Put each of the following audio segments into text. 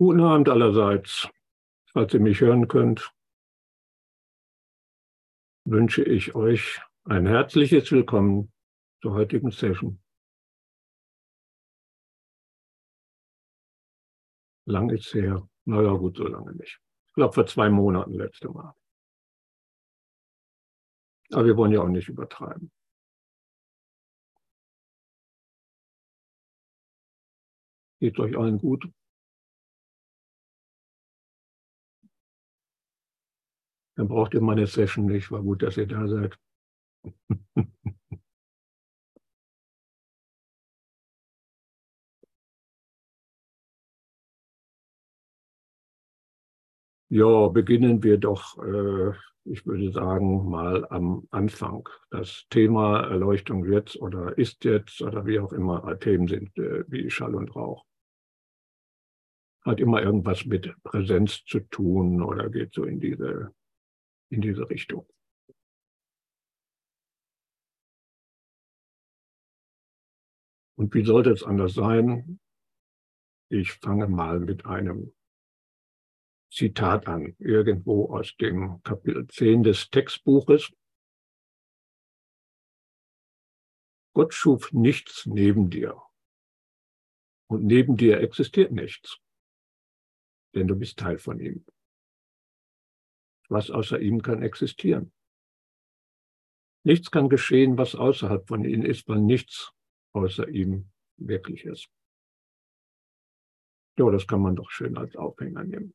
Guten Abend allerseits. Falls ihr mich hören könnt, wünsche ich euch ein herzliches Willkommen zur heutigen Session. Lang ist her. Naja, gut, so lange nicht. Ich glaube, vor zwei Monaten letzte Mal. Aber wir wollen ja auch nicht übertreiben. Geht euch allen gut? Dann braucht ihr meine Session nicht. War gut, dass ihr da seid. ja, beginnen wir doch, äh, ich würde sagen, mal am Anfang. Das Thema Erleuchtung jetzt oder ist jetzt oder wie auch immer Themen sind, äh, wie Schall und Rauch hat immer irgendwas mit Präsenz zu tun oder geht so in diese in diese Richtung. Und wie sollte es anders sein? Ich fange mal mit einem Zitat an, irgendwo aus dem Kapitel 10 des Textbuches. Gott schuf nichts neben dir. Und neben dir existiert nichts, denn du bist Teil von ihm. Was außer ihm kann existieren? Nichts kann geschehen, was außerhalb von ihm ist, weil nichts außer ihm wirklich ist. Ja, das kann man doch schön als Aufhänger nehmen.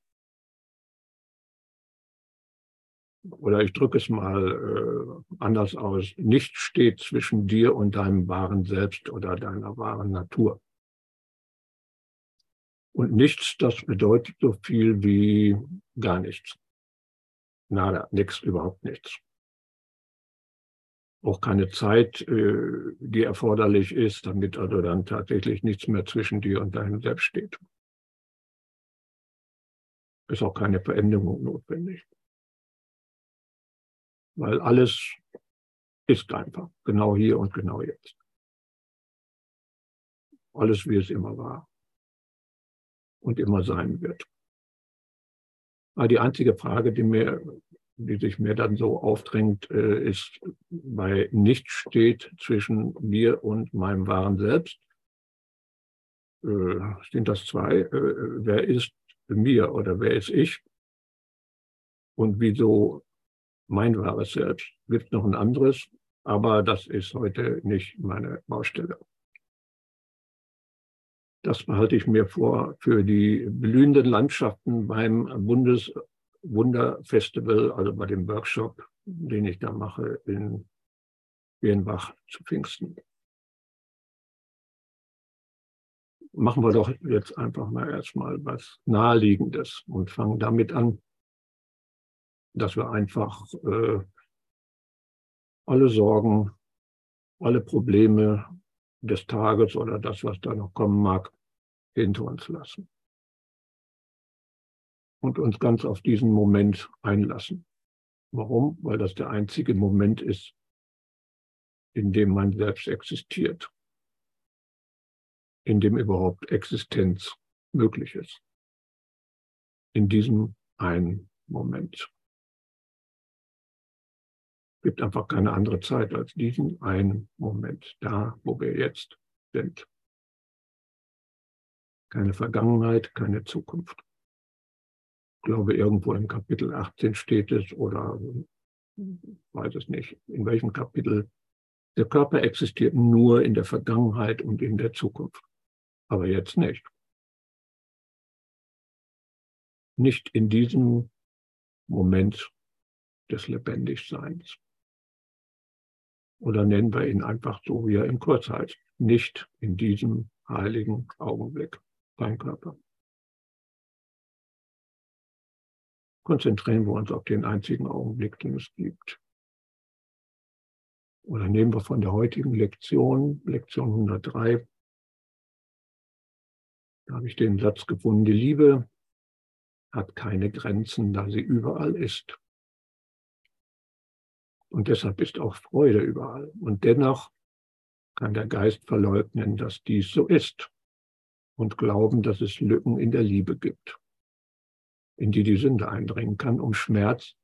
Oder ich drücke es mal äh, anders aus. Nichts steht zwischen dir und deinem wahren Selbst oder deiner wahren Natur. Und nichts, das bedeutet so viel wie gar nichts. Nada, nichts, überhaupt nichts. Auch keine Zeit, äh, die erforderlich ist, damit also dann tatsächlich nichts mehr zwischen dir und deinem Selbst steht. Ist auch keine Veränderung notwendig. Weil alles ist einfach, genau hier und genau jetzt. Alles, wie es immer war und immer sein wird. Aber die einzige Frage, die mir, die sich mir dann so aufdrängt, äh, ist, weil nichts steht zwischen mir und meinem wahren Selbst. Äh, sind das zwei? Äh, wer ist mir oder wer ist ich? Und wieso mein wahres Selbst? Gibt noch ein anderes, aber das ist heute nicht meine Baustelle. Das behalte ich mir vor für die blühenden Landschaften beim Bundeswunderfestival, also bei dem Workshop, den ich da mache in Birnbach zu Pfingsten. Machen wir doch jetzt einfach mal erstmal was Naheliegendes und fangen damit an, dass wir einfach äh, alle Sorgen, alle Probleme des Tages oder das, was da noch kommen mag, hinter uns lassen. Und uns ganz auf diesen Moment einlassen. Warum? Weil das der einzige Moment ist, in dem man selbst existiert. In dem überhaupt Existenz möglich ist. In diesem einen Moment gibt einfach keine andere Zeit als diesen einen Moment, da, wo wir jetzt sind. Keine Vergangenheit, keine Zukunft. Ich glaube, irgendwo im Kapitel 18 steht es oder weiß es nicht, in welchem Kapitel. Der Körper existiert nur in der Vergangenheit und in der Zukunft, aber jetzt nicht. Nicht in diesem Moment des Lebendigseins. Oder nennen wir ihn einfach so, wie er im Kurs heißt. Nicht in diesem heiligen Augenblick beim Körper. Konzentrieren wir uns auf den einzigen Augenblick, den es gibt. Oder nehmen wir von der heutigen Lektion, Lektion 103, da habe ich den Satz gefunden, die Liebe hat keine Grenzen, da sie überall ist. Und deshalb ist auch Freude überall. Und dennoch kann der Geist verleugnen, dass dies so ist. und glauben, dass es Lücken in der Liebe gibt, in die die Sünde eindringen kann, um Schmerz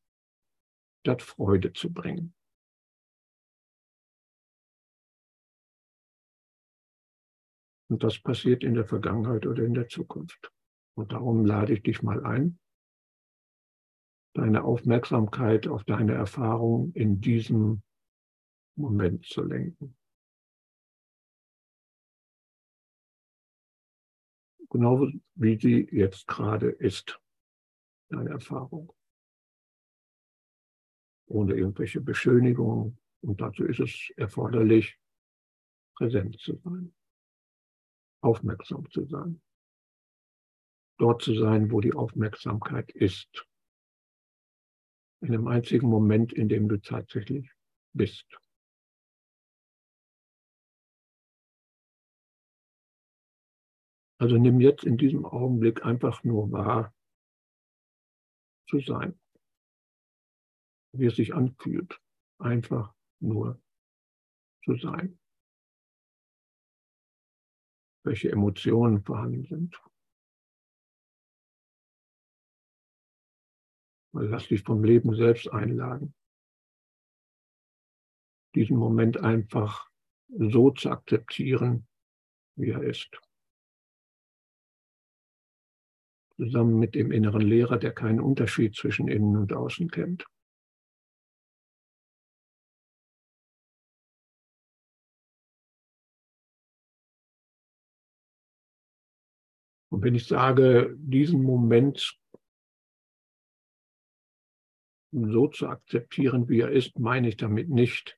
statt Freude zu bringen. Und das passiert in der Vergangenheit oder in der Zukunft. Und darum lade ich dich mal ein, deine Aufmerksamkeit auf deine Erfahrung in diesem Moment zu lenken. Genau wie sie jetzt gerade ist, deine Erfahrung. Ohne irgendwelche Beschönigungen. Und dazu ist es erforderlich, präsent zu sein, aufmerksam zu sein dort zu sein, wo die Aufmerksamkeit ist. In dem einzigen Moment, in dem du tatsächlich bist. Also nimm jetzt in diesem Augenblick einfach nur wahr, zu sein, wie es sich anfühlt, einfach nur zu sein, welche Emotionen vorhanden sind. Lass dich vom Leben selbst einladen. Diesen Moment einfach so zu akzeptieren, wie er ist. Zusammen mit dem inneren Lehrer, der keinen Unterschied zwischen innen und außen kennt. Und wenn ich sage, diesen Moment so zu akzeptieren, wie er ist, meine ich damit nicht,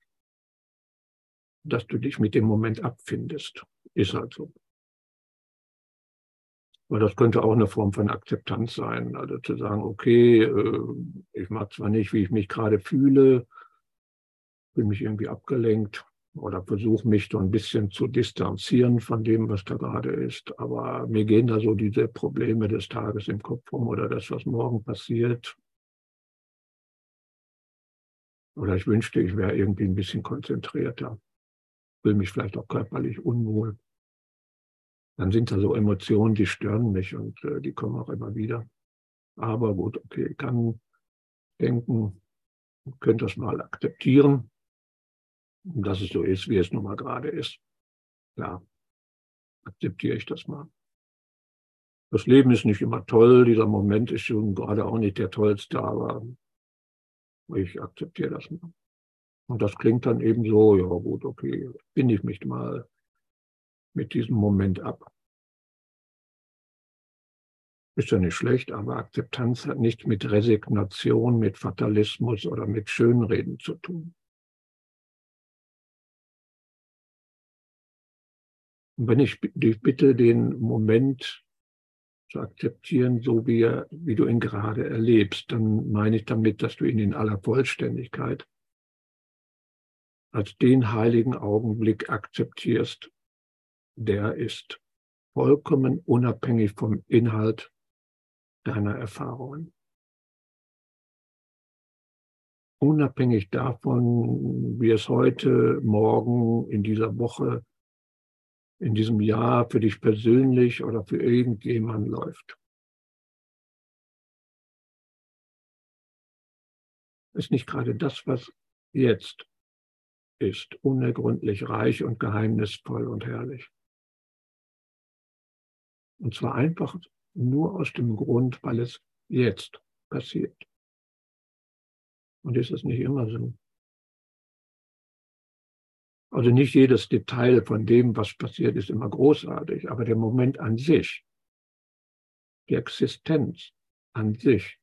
dass du dich mit dem Moment abfindest. Ist halt so. Weil das könnte auch eine Form von Akzeptanz sein. Also zu sagen, okay, äh, ich mag zwar nicht, wie ich mich gerade fühle, bin mich irgendwie abgelenkt oder versuche mich so ein bisschen zu distanzieren von dem, was da gerade ist. Aber mir gehen da so diese Probleme des Tages im Kopf rum oder das, was morgen passiert. Oder ich wünschte, ich wäre irgendwie ein bisschen konzentrierter, fühle mich vielleicht auch körperlich unwohl. Dann sind da so Emotionen, die stören mich und äh, die kommen auch immer wieder. Aber gut, okay, ich kann denken, könnte das mal akzeptieren, dass es so ist, wie es nun mal gerade ist. Ja, akzeptiere ich das mal. Das Leben ist nicht immer toll, dieser Moment ist schon gerade auch nicht der tollste, aber ich akzeptiere das mal. Und das klingt dann eben so, ja gut, okay, bin ich mich mal mit diesem Moment ab. Ist ja nicht schlecht, aber Akzeptanz hat nichts mit Resignation, mit Fatalismus oder mit Schönreden zu tun. Und wenn ich dich bitte, den Moment zu akzeptieren, so wie, er, wie du ihn gerade erlebst, dann meine ich damit, dass du ihn in aller Vollständigkeit als den heiligen Augenblick akzeptierst, der ist vollkommen unabhängig vom Inhalt deiner Erfahrungen. Unabhängig davon, wie es heute, morgen, in dieser Woche in diesem Jahr für dich persönlich oder für irgendjemand läuft. Ist nicht gerade das, was jetzt ist, unergründlich reich und geheimnisvoll und herrlich. Und zwar einfach nur aus dem Grund, weil es jetzt passiert. Und ist es nicht immer so? Also nicht jedes Detail von dem, was passiert, ist immer großartig, aber der Moment an sich, die Existenz an sich,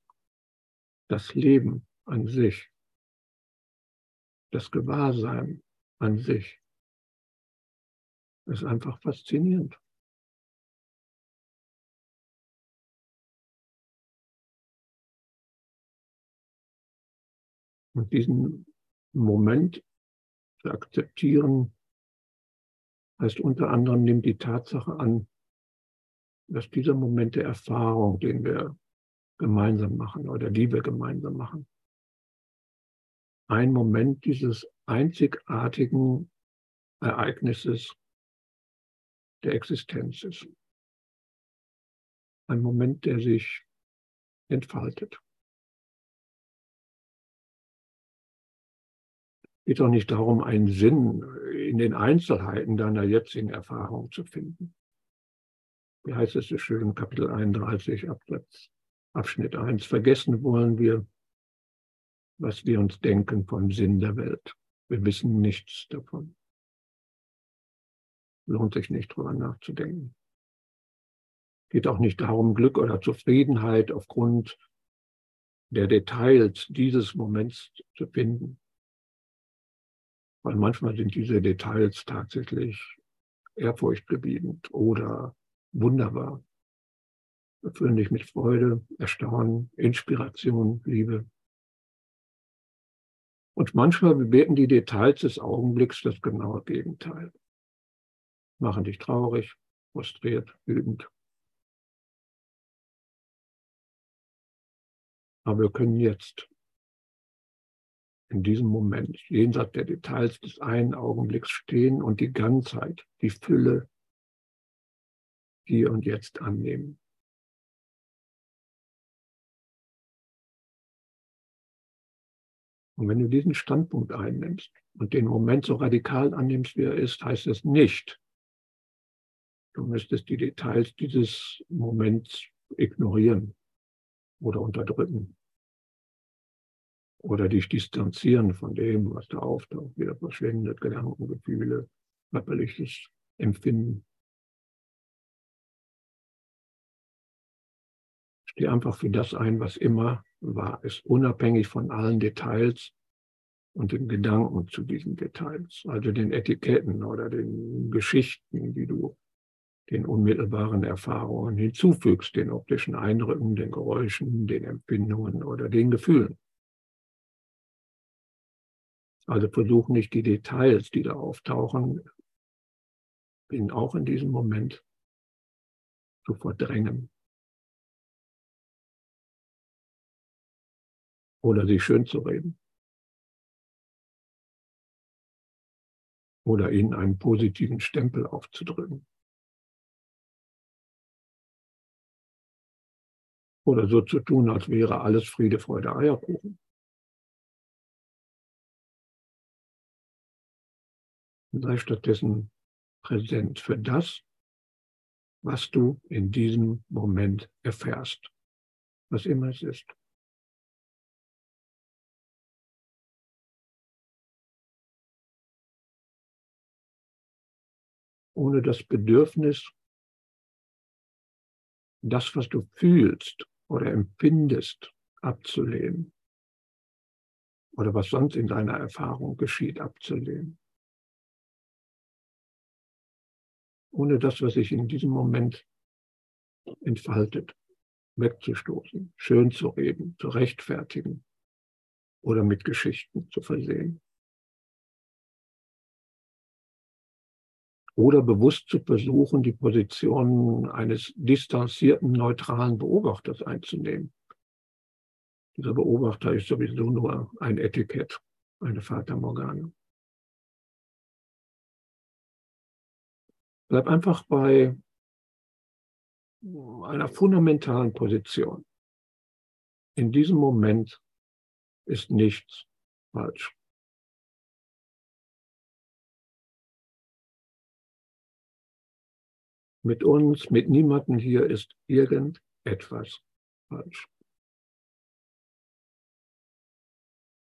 das Leben an sich, das Gewahrsein an sich, ist einfach faszinierend. Und diesen Moment zu akzeptieren, heißt unter anderem, nimm die Tatsache an, dass dieser Moment der Erfahrung, den wir gemeinsam machen oder die wir gemeinsam machen, ein Moment dieses einzigartigen Ereignisses der Existenz ist. Ein Moment, der sich entfaltet. Geht auch nicht darum, einen Sinn in den Einzelheiten deiner jetzigen Erfahrung zu finden. Wie heißt es so schön, Kapitel 31, Absatz, Abschnitt 1. Vergessen wollen wir, was wir uns denken vom Sinn der Welt. Wir wissen nichts davon. Lohnt sich nicht drüber nachzudenken. Geht auch nicht darum, Glück oder Zufriedenheit aufgrund der Details dieses Moments zu finden. Weil manchmal sind diese Details tatsächlich ehrfurchtgebietend oder wunderbar. Erfüllen dich mit Freude, Erstaunen, Inspiration, Liebe. Und manchmal bewirken die Details des Augenblicks das genaue Gegenteil. Machen dich traurig, frustriert, wütend. Aber wir können jetzt, in diesem Moment, jenseits der Details des einen Augenblicks stehen und die Ganzheit, die Fülle hier und jetzt annehmen. Und wenn du diesen Standpunkt einnimmst und den Moment so radikal annimmst, wie er ist, heißt es nicht, du müsstest die Details dieses Moments ignorieren oder unterdrücken oder dich distanzieren von dem, was da auftaucht, wieder verschwindet, Gedanken, Gefühle, körperliches Empfinden. Steh einfach für das ein, was immer war, ist unabhängig von allen Details und den Gedanken zu diesen Details, also den Etiketten oder den Geschichten, die du den unmittelbaren Erfahrungen hinzufügst, den optischen Eindrücken, den Geräuschen, den Empfindungen oder den Gefühlen. Also versuch nicht die Details, die da auftauchen, bin auch in diesem Moment zu verdrängen. oder sie schön zu reden. Oder ihnen einen positiven Stempel aufzudrücken. Oder so zu tun, als wäre alles Friede, Freude, Eierkuchen. Sei stattdessen präsent für das, was du in diesem Moment erfährst, was immer es ist. ohne das Bedürfnis, das, was du fühlst oder empfindest, abzulehnen. Oder was sonst in deiner Erfahrung geschieht, abzulehnen. Ohne das, was sich in diesem Moment entfaltet, wegzustoßen, schön zu reden, zu rechtfertigen oder mit Geschichten zu versehen. oder bewusst zu versuchen, die Position eines distanzierten, neutralen Beobachters einzunehmen. Dieser Beobachter ist sowieso nur ein Etikett, eine Fata Morgana. Bleib einfach bei einer fundamentalen Position. In diesem Moment ist nichts falsch. Mit uns, mit niemandem hier ist irgendetwas falsch.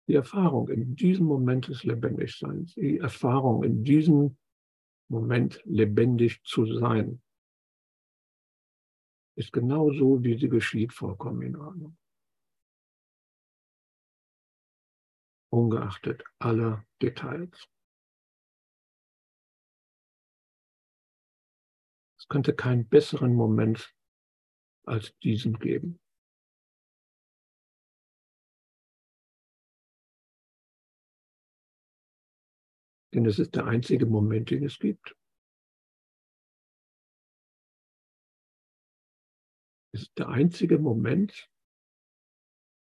Die Erfahrung in diesem Moment des Lebendigseins, die Erfahrung in diesem Moment lebendig zu sein, ist genau so, wie sie geschieht, vollkommen in Ordnung. Ungeachtet aller Details. könnte keinen besseren Moment als diesen geben. Denn es ist der einzige Moment, den es gibt. Es ist der einzige Moment,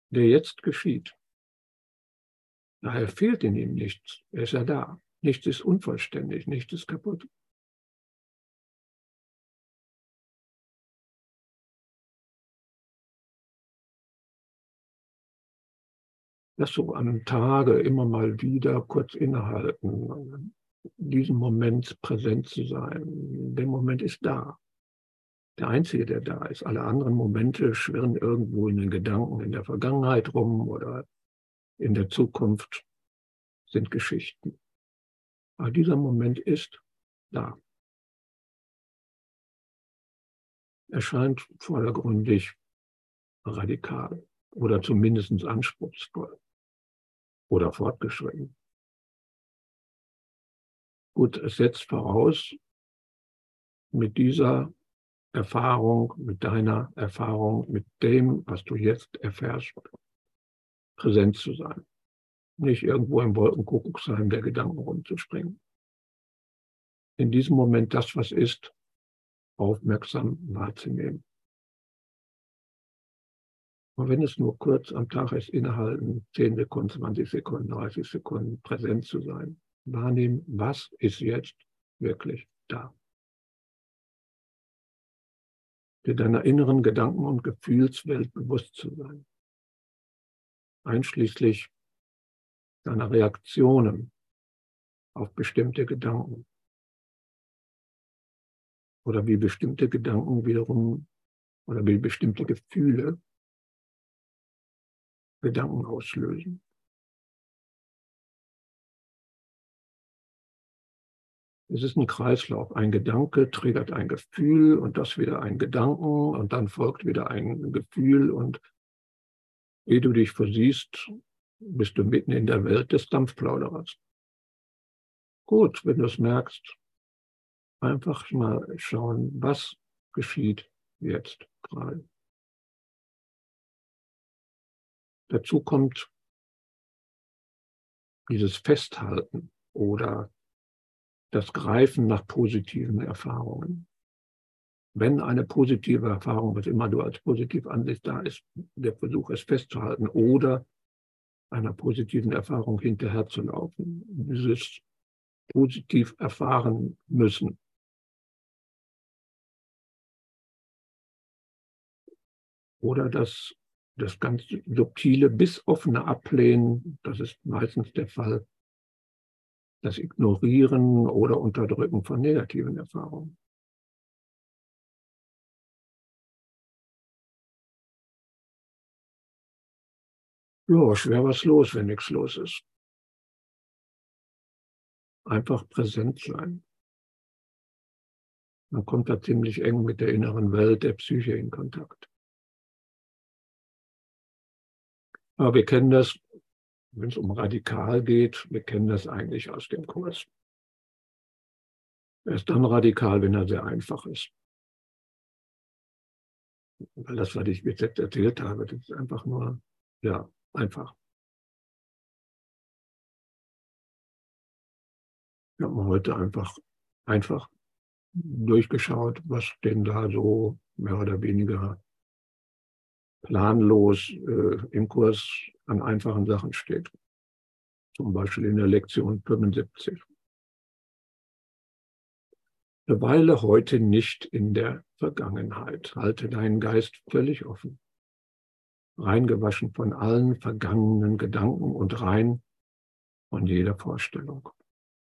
der jetzt geschieht. Daher fehlt in ihm nichts. Er ist ja da. Nichts ist unvollständig, nichts ist kaputt. Das so am Tage immer mal wieder kurz innehalten, diesen Moment präsent zu sein. Der Moment ist da. Der einzige, der da ist. Alle anderen Momente schwirren irgendwo in den Gedanken in der Vergangenheit rum oder in der Zukunft sind Geschichten. Aber dieser Moment ist da. Erscheint vordergründig radikal oder zumindest anspruchsvoll oder fortgeschritten. Gut, es setzt voraus, mit dieser Erfahrung, mit deiner Erfahrung, mit dem, was du jetzt erfährst, präsent zu sein. Nicht irgendwo im Wolkenkuckucksheim der Gedanken rumzuspringen. In diesem Moment das, was ist, aufmerksam wahrzunehmen. Und wenn es nur kurz am Tag ist, innehalten, 10 Sekunden, 20 Sekunden, 30 Sekunden präsent zu sein, wahrnehmen, was ist jetzt wirklich da. Dir deiner inneren Gedanken- und Gefühlswelt bewusst zu sein, einschließlich deiner Reaktionen auf bestimmte Gedanken. Oder wie bestimmte Gedanken wiederum oder wie bestimmte Gefühle Gedanken auslösen. Es ist ein Kreislauf. Ein Gedanke triggert ein Gefühl und das wieder ein Gedanken und dann folgt wieder ein Gefühl und ehe du dich versiehst, bist du mitten in der Welt des Dampfplauderers. Gut, wenn du es merkst, einfach mal schauen, was geschieht jetzt gerade. Dazu kommt dieses Festhalten oder das Greifen nach positiven Erfahrungen. Wenn eine positive Erfahrung, was immer du als positiv ansiehst, da ist, der Versuch, es festzuhalten oder einer positiven Erfahrung hinterherzulaufen, dieses positiv erfahren müssen. Oder das das ganz subtile bis offene Ablehnen, das ist meistens der Fall, das Ignorieren oder Unterdrücken von negativen Erfahrungen. Ja, schwer was los, wenn nichts los ist. Einfach präsent sein. Man kommt da ziemlich eng mit der inneren Welt der Psyche in Kontakt. Aber wir kennen das, wenn es um radikal geht, wir kennen das eigentlich aus dem Kurs. Er ist dann radikal, wenn er sehr einfach ist. Weil das, was ich bis jetzt erzählt habe, das ist einfach nur, ja, einfach. Wir haben heute einfach, einfach durchgeschaut, was denn da so mehr oder weniger planlos äh, im Kurs an einfachen Sachen steht. Zum Beispiel in der Lektion 75. Verweile heute nicht in der Vergangenheit. Halte deinen Geist völlig offen. Reingewaschen von allen vergangenen Gedanken und rein von jeder Vorstellung,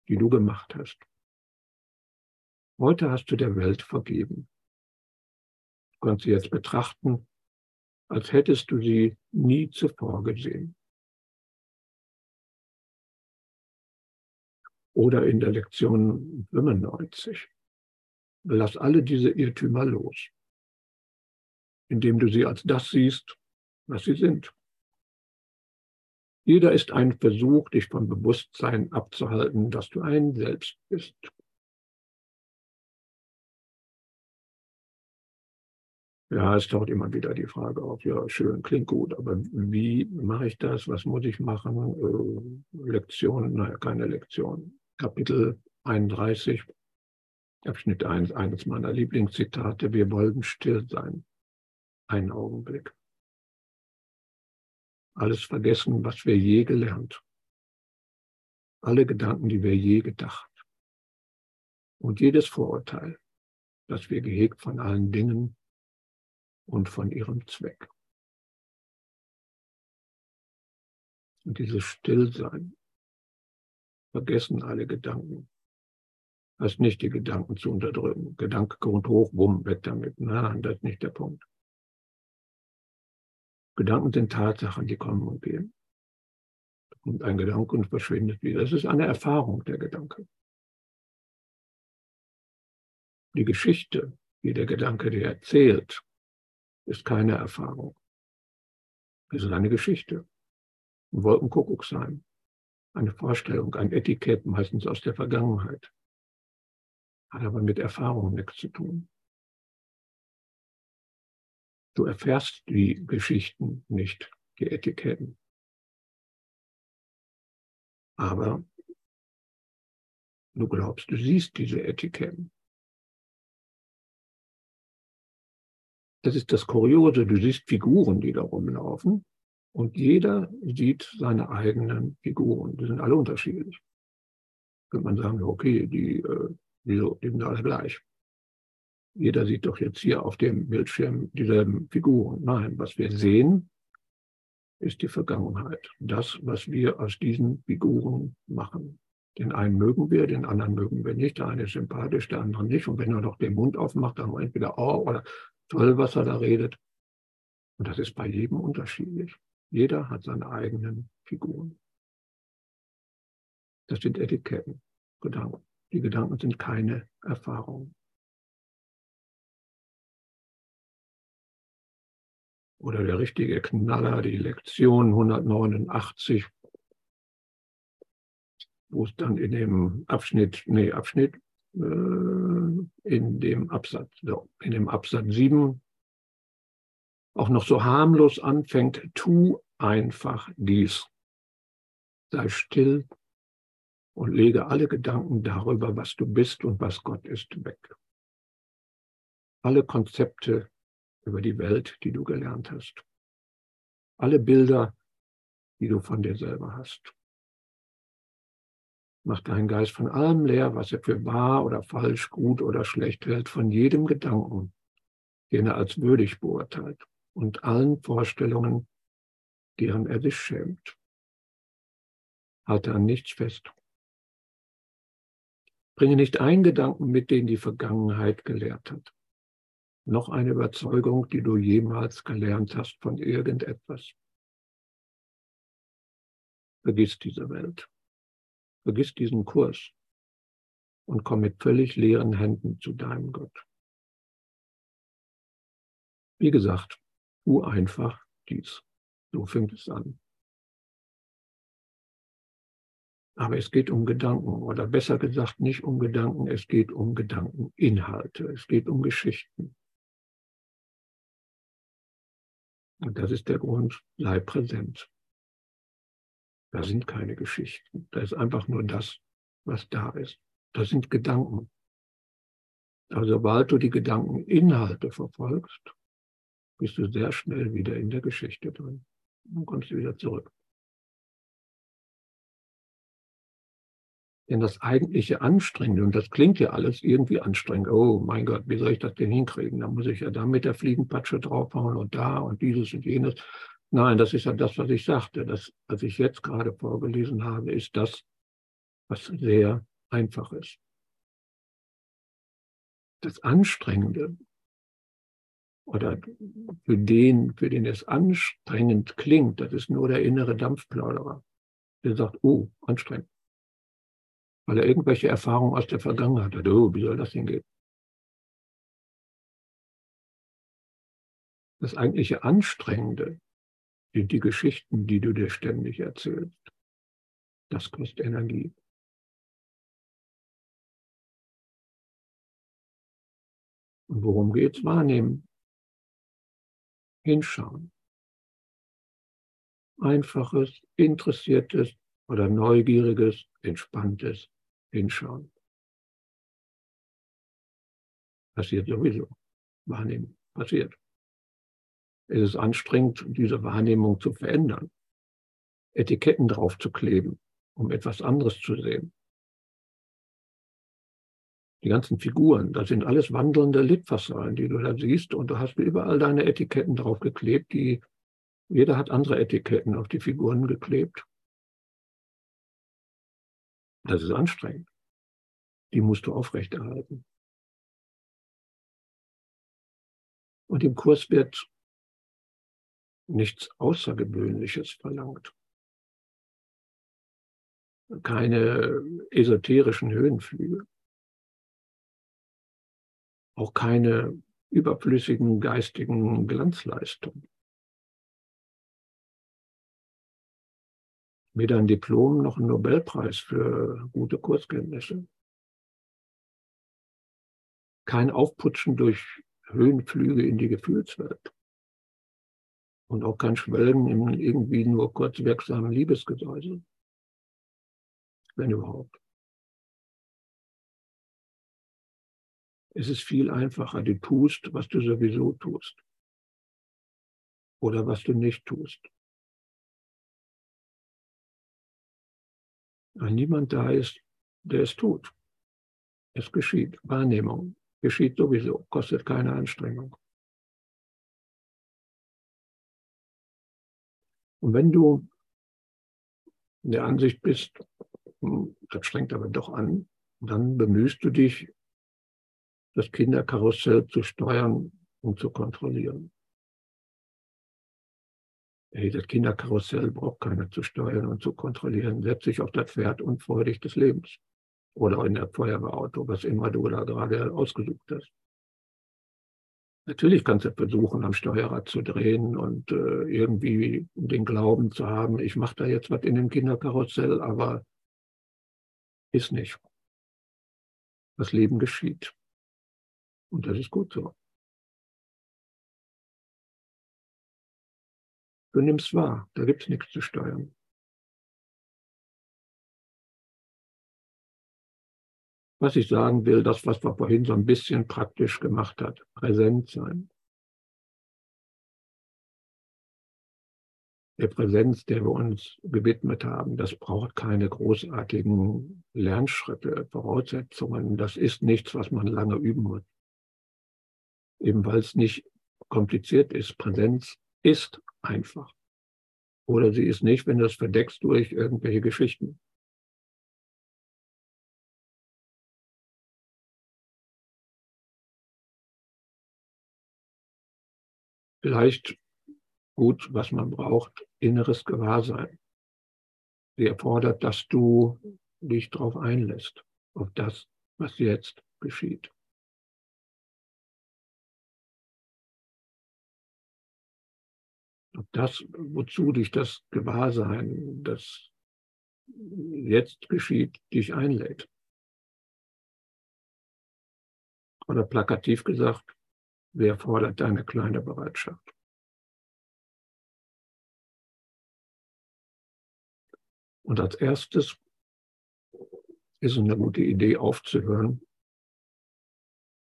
die du gemacht hast. Heute hast du der Welt vergeben. Du kannst sie jetzt betrachten als hättest du sie nie zuvor gesehen. Oder in der Lektion 95. Lass alle diese Irrtümer los, indem du sie als das siehst, was sie sind. Jeder ist ein Versuch, dich vom Bewusstsein abzuhalten, dass du ein Selbst bist. Ja, es taucht immer wieder die Frage auf, ja, schön, klingt gut, aber wie mache ich das? Was muss ich machen? Äh, Lektion, naja, keine Lektion. Kapitel 31, Abschnitt 1, eines meiner Lieblingszitate, wir wollen still sein. Einen Augenblick. Alles vergessen, was wir je gelernt. Alle Gedanken, die wir je gedacht. Und jedes Vorurteil, das wir gehegt von allen Dingen, und von ihrem Zweck. Und dieses Stillsein, vergessen alle Gedanken, heißt nicht, die Gedanken zu unterdrücken. Gedanke kommt hoch, bumm, weg damit. Nein, das ist nicht der Punkt. Gedanken sind Tatsachen, die kommen und gehen. Und ein Gedanke und verschwindet wieder. Das ist eine Erfahrung, der Gedanke. Die Geschichte, die der Gedanke dir erzählt, ist keine Erfahrung. Es ist eine Geschichte. Ein Wolkenkuckuck sein. Eine Vorstellung, ein Etikett, meistens aus der Vergangenheit. Hat aber mit Erfahrung nichts zu tun. Du erfährst die Geschichten nicht, die Etiketten. Aber du glaubst, du siehst diese Etiketten. Das ist das Kuriose. Du siehst Figuren, die da rumlaufen. Und jeder sieht seine eigenen Figuren. Die sind alle unterschiedlich. Könnte man sagen, okay, die, äh, die, die sind alle gleich. Jeder sieht doch jetzt hier auf dem Bildschirm dieselben Figuren. Nein, was wir sehen, ist die Vergangenheit. Das, was wir aus diesen Figuren machen. Den einen mögen wir, den anderen mögen wir nicht. Der eine ist sympathisch, der andere nicht. Und wenn er noch den Mund aufmacht, dann entweder oh oder toll, was er da redet. Und das ist bei jedem unterschiedlich. Jeder hat seine eigenen Figuren. Das sind Etiketten, Gedanken. Die Gedanken sind keine Erfahrungen. Oder der richtige Knaller, die Lektion 189, wo es dann in dem Abschnitt, nee, Abschnitt in dem Absatz, in dem Absatz 7 auch noch so harmlos anfängt, tu einfach dies. Sei still und lege alle Gedanken darüber, was du bist und was Gott ist, weg. Alle Konzepte über die Welt, die du gelernt hast. Alle Bilder, die du von dir selber hast. Mach deinen Geist von allem leer, was er für wahr oder falsch, gut oder schlecht hält, von jedem Gedanken, den er als würdig beurteilt und allen Vorstellungen, deren er sich schämt. Halte an nichts fest. Bringe nicht einen Gedanken mit, den die Vergangenheit gelehrt hat. Noch eine Überzeugung, die du jemals gelernt hast von irgendetwas. Vergiss diese Welt. Vergiss diesen Kurs und komm mit völlig leeren Händen zu deinem Gott. Wie gesagt, tu einfach dies. So fängt es an. Aber es geht um Gedanken oder besser gesagt nicht um Gedanken, es geht um Gedankeninhalte, es geht um Geschichten. Und das ist der Grund, sei präsent. Da sind keine Geschichten. Da ist einfach nur das, was da ist. Das sind Gedanken. Also sobald du die Gedankeninhalte verfolgst, bist du sehr schnell wieder in der Geschichte drin. Dann kommst du wieder zurück. Denn das eigentliche Anstrengende, und das klingt ja alles irgendwie anstrengend, oh mein Gott, wie soll ich das denn hinkriegen? Da muss ich ja da mit der Fliegenpatsche draufhauen und da und dieses und jenes. Nein, das ist ja das, was ich sagte. Das, was ich jetzt gerade vorgelesen habe, ist das, was sehr einfach ist. Das Anstrengende oder für den, für den es anstrengend klingt, das ist nur der innere Dampfplauderer. Der sagt, oh, anstrengend. Weil er irgendwelche Erfahrungen aus der Vergangenheit hat. Oh, wie soll das denn gehen? Das eigentliche Anstrengende sind die Geschichten, die du dir ständig erzählst. Das kostet Energie. Und worum geht's? Wahrnehmen. Hinschauen. Einfaches, interessiertes oder neugieriges, entspanntes Hinschauen. Passiert sowieso. Wahrnehmen. Passiert. Es ist anstrengend, diese Wahrnehmung zu verändern, Etiketten draufzukleben, um etwas anderes zu sehen. Die ganzen Figuren, das sind alles wandelnde Litfaßsäulen, die du da siehst, und du hast überall deine Etiketten draufgeklebt, die jeder hat andere Etiketten auf die Figuren geklebt. Das ist anstrengend. Die musst du aufrechterhalten. Und im Kurs wird nichts Außergewöhnliches verlangt. Keine esoterischen Höhenflüge. Auch keine überflüssigen geistigen Glanzleistungen. Weder ein Diplom noch ein Nobelpreis für gute Kurskenntnisse. Kein Aufputschen durch Höhenflüge in die Gefühlswelt. Und auch kein Schwelgen in irgendwie nur kurz wirksamen Liebesgesäusel. Wenn überhaupt. Es ist viel einfacher, du tust, was du sowieso tust. Oder was du nicht tust. Wenn niemand da ist, der es tut. Es geschieht. Wahrnehmung geschieht sowieso, kostet keine Anstrengung. Und wenn du in der Ansicht bist, hm, das strengt aber doch an, dann bemühst du dich, das Kinderkarussell zu steuern und zu kontrollieren. Hey, das Kinderkarussell braucht keiner zu steuern und zu kontrollieren. Setz dich auf das Pferd und freu dich des Lebens. Oder in der Feuerwehrauto, was immer du da gerade ausgesucht hast. Natürlich kannst du versuchen, am Steuerrad zu drehen und äh, irgendwie den Glauben zu haben, ich mache da jetzt was in dem Kinderkarussell, aber ist nicht. Das Leben geschieht. Und das ist gut so. Du nimmst wahr, da gibt es nichts zu steuern. Was ich sagen will, das, was wir vorhin so ein bisschen praktisch gemacht hat, präsent sein. Der Präsenz, der wir uns gewidmet haben, das braucht keine großartigen Lernschritte, Voraussetzungen. Das ist nichts, was man lange üben muss. Eben weil es nicht kompliziert ist. Präsenz ist einfach. Oder sie ist nicht, wenn du es verdeckst durch irgendwelche Geschichten. Vielleicht gut, was man braucht, inneres Gewahrsein. Sie erfordert, dass du dich darauf einlässt, auf das, was jetzt geschieht. Ob das, wozu dich das Gewahrsein, das jetzt geschieht, dich einlädt. Oder plakativ gesagt, wer fordert deine kleine Bereitschaft? Und als erstes ist es eine gute Idee aufzuhören,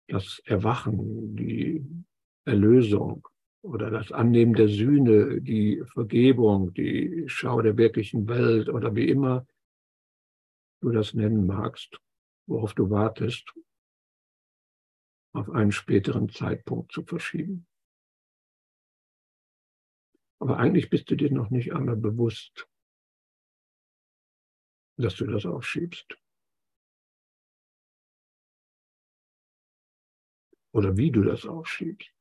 das Erwachen, die Erlösung oder das Annehmen der Sühne, die Vergebung, die Schau der wirklichen Welt oder wie immer du das nennen magst, worauf du wartest, auf einen späteren Zeitpunkt zu verschieben. Aber eigentlich bist du dir noch nicht einmal bewusst, dass du das aufschiebst. Oder wie du das aufschiebst.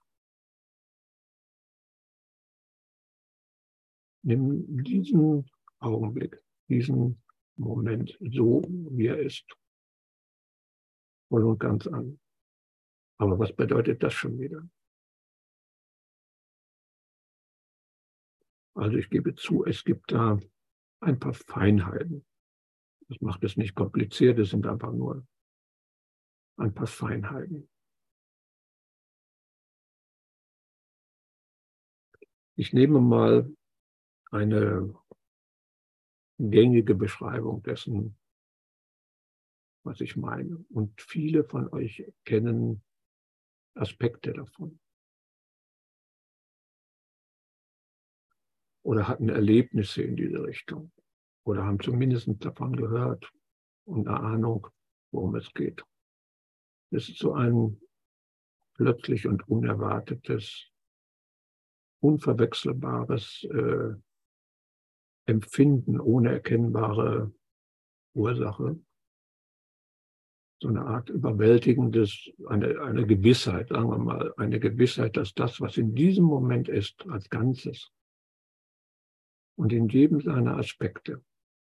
Nimm diesen Augenblick, diesen Moment so, wie er ist, voll und ganz an. Aber was bedeutet das schon wieder? Also ich gebe zu, es gibt da ein paar Feinheiten. Das macht es nicht kompliziert, es sind einfach nur ein paar Feinheiten. Ich nehme mal eine gängige Beschreibung dessen, was ich meine. Und viele von euch kennen Aspekte davon. Oder hatten Erlebnisse in diese Richtung. Oder haben zumindest davon gehört und eine Ahnung, worum es geht. Es ist so ein plötzlich und unerwartetes, unverwechselbares äh, Empfinden ohne erkennbare Ursache, so eine Art überwältigendes, eine, eine Gewissheit, sagen wir mal, eine Gewissheit, dass das, was in diesem Moment ist, als Ganzes und in jedem seiner Aspekte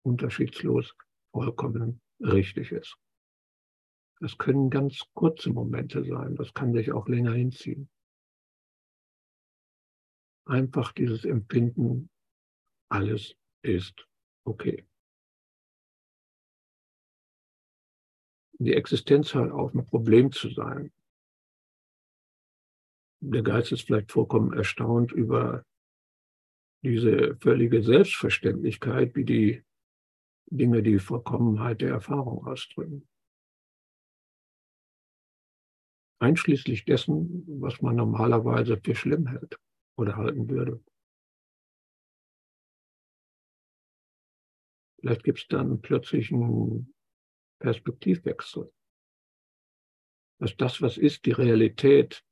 unterschiedslos vollkommen richtig ist. Das können ganz kurze Momente sein, das kann sich auch länger hinziehen. Einfach dieses Empfinden, alles ist okay. Die Existenz hört auf, ein Problem zu sein. Der Geist ist vielleicht vollkommen erstaunt über diese völlige Selbstverständlichkeit, wie die Dinge die Vollkommenheit der Erfahrung ausdrücken. Einschließlich dessen, was man normalerweise für schlimm hält oder halten würde. Vielleicht gibt es dann plötzlich einen Perspektivwechsel. Dass das, was ist, die Realität,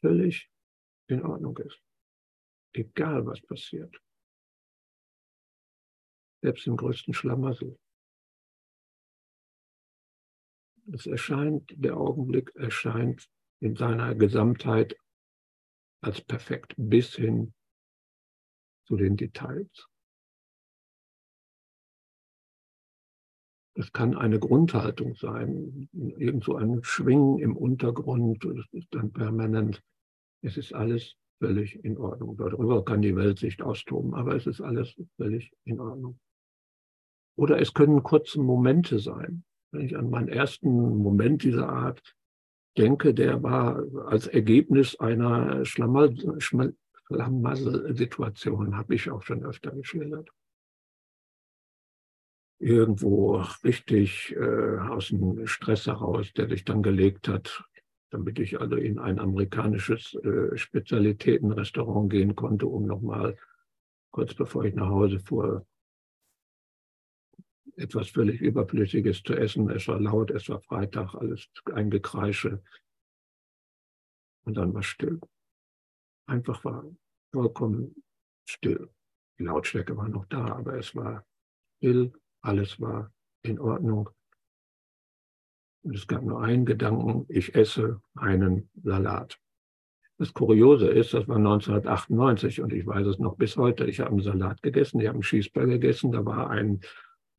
völlig in Ordnung ist. Egal, was passiert. Selbst im größten Schlamassel. Es erscheint, der Augenblick erscheint in seiner Gesamtheit als perfekt bis hin zu den Details. Das kann eine Grundhaltung sein, irgendwo ein Schwingen im Untergrund, das ist dann permanent. Es ist alles völlig in Ordnung. Darüber kann die Welt sich austoben, aber es ist alles völlig in Ordnung. Oder es können kurze Momente sein. Wenn ich an meinen ersten Moment dieser Art denke, der war als Ergebnis einer Schlamassel-Situation, habe ich auch schon öfter geschildert irgendwo richtig äh, aus dem Stress heraus, der sich dann gelegt hat, damit ich also in ein amerikanisches äh, Spezialitätenrestaurant gehen konnte, um nochmal kurz bevor ich nach Hause fuhr, etwas völlig Überflüssiges zu essen. Es war laut, es war Freitag, alles ein Gekreische. Und dann war still. Einfach war vollkommen still. Die Lautstärke war noch da, aber es war still alles war in Ordnung. Es gab nur einen Gedanken, ich esse einen Salat. Das Kuriose ist, das war 1998 und ich weiß es noch bis heute. Ich habe einen Salat gegessen, ich habe einen Schießball gegessen, da war ein